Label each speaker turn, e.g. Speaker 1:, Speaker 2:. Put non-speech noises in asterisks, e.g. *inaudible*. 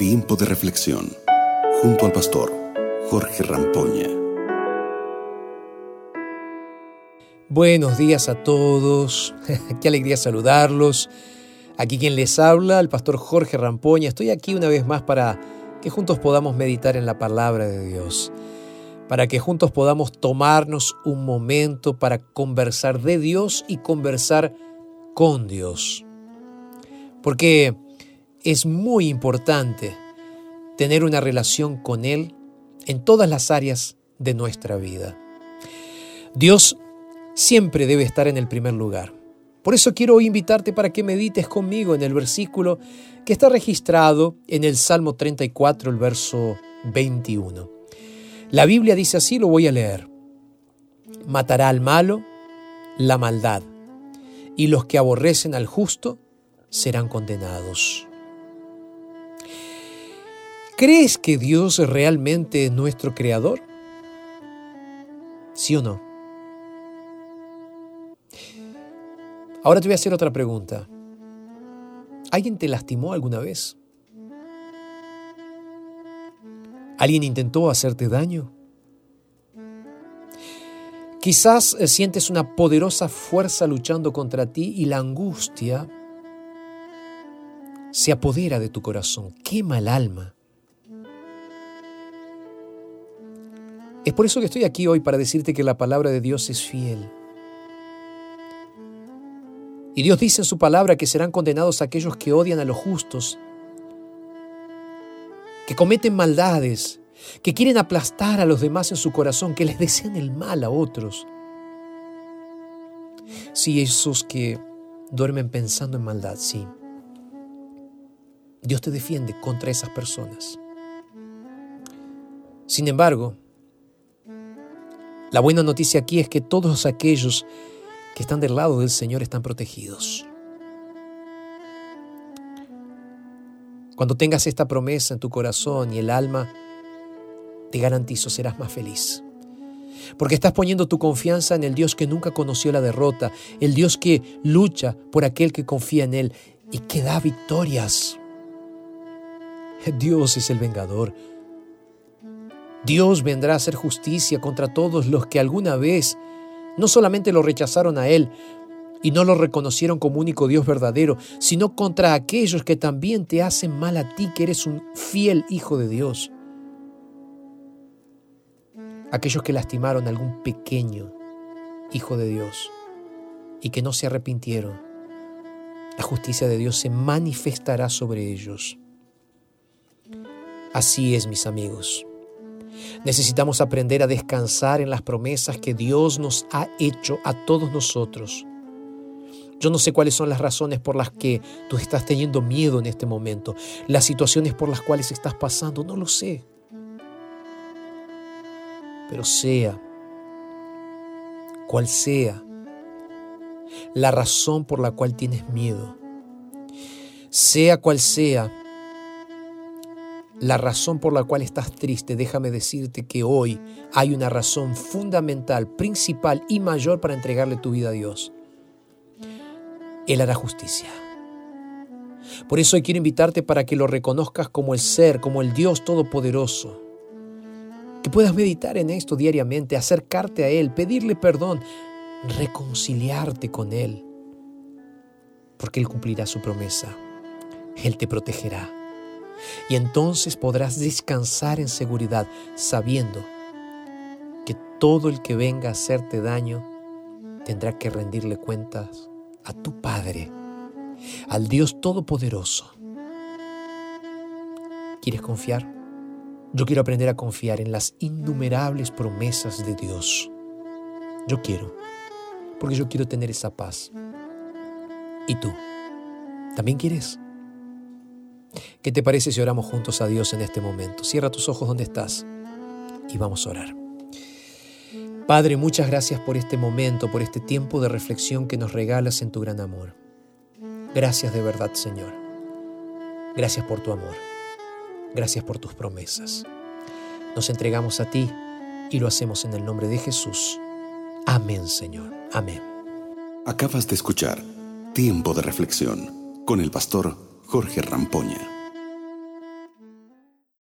Speaker 1: Tiempo de reflexión junto al pastor Jorge Rampoña.
Speaker 2: Buenos días a todos, *laughs* qué alegría saludarlos. Aquí quien les habla, el pastor Jorge Rampoña. Estoy aquí una vez más para que juntos podamos meditar en la palabra de Dios, para que juntos podamos tomarnos un momento para conversar de Dios y conversar con Dios. Porque es muy importante tener una relación con Él en todas las áreas de nuestra vida. Dios siempre debe estar en el primer lugar. Por eso quiero invitarte para que medites conmigo en el versículo que está registrado en el Salmo 34, el verso 21. La Biblia dice así, lo voy a leer. Matará al malo la maldad, y los que aborrecen al justo serán condenados. ¿Crees que Dios realmente es nuestro creador? ¿Sí o no? Ahora te voy a hacer otra pregunta. ¿Alguien te lastimó alguna vez? ¿Alguien intentó hacerte daño? Quizás eh, sientes una poderosa fuerza luchando contra ti y la angustia se apodera de tu corazón, quema el alma. Es por eso que estoy aquí hoy para decirte que la palabra de Dios es fiel. Y Dios dice en su palabra que serán condenados aquellos que odian a los justos, que cometen maldades, que quieren aplastar a los demás en su corazón, que les desean el mal a otros. Sí, esos que duermen pensando en maldad, sí. Dios te defiende contra esas personas. Sin embargo, la buena noticia aquí es que todos aquellos que están del lado del Señor están protegidos. Cuando tengas esta promesa en tu corazón y el alma, te garantizo serás más feliz. Porque estás poniendo tu confianza en el Dios que nunca conoció la derrota, el Dios que lucha por aquel que confía en Él y que da victorias. Dios es el vengador. Dios vendrá a hacer justicia contra todos los que alguna vez no solamente lo rechazaron a Él y no lo reconocieron como único Dios verdadero, sino contra aquellos que también te hacen mal a ti, que eres un fiel hijo de Dios. Aquellos que lastimaron a algún pequeño hijo de Dios y que no se arrepintieron, la justicia de Dios se manifestará sobre ellos. Así es, mis amigos. Necesitamos aprender a descansar en las promesas que Dios nos ha hecho a todos nosotros. Yo no sé cuáles son las razones por las que tú estás teniendo miedo en este momento, las situaciones por las cuales estás pasando, no lo sé. Pero sea, cual sea, la razón por la cual tienes miedo, sea cual sea la razón por la cual estás triste, déjame decirte que hoy hay una razón fundamental, principal y mayor para entregarle tu vida a Dios. Él hará justicia. Por eso hoy quiero invitarte para que lo reconozcas como el ser, como el Dios Todopoderoso. Que puedas meditar en esto diariamente, acercarte a Él, pedirle perdón, reconciliarte con Él. Porque Él cumplirá su promesa. Él te protegerá y entonces podrás descansar en seguridad sabiendo que todo el que venga a hacerte daño tendrá que rendirle cuentas a tu Padre, al Dios Todopoderoso. ¿Quieres confiar? Yo quiero aprender a confiar en las innumerables promesas de Dios. Yo quiero, porque yo quiero tener esa paz. ¿Y tú? ¿También quieres? ¿Qué te parece si oramos juntos a Dios en este momento? Cierra tus ojos donde estás y vamos a orar. Padre, muchas gracias por este momento, por este tiempo de reflexión que nos regalas en tu gran amor. Gracias de verdad, Señor. Gracias por tu amor. Gracias por tus promesas. Nos entregamos a ti y lo hacemos en el nombre de Jesús. Amén, Señor. Amén.
Speaker 1: Acabas de escuchar Tiempo de Reflexión con el pastor Jorge Rampoña.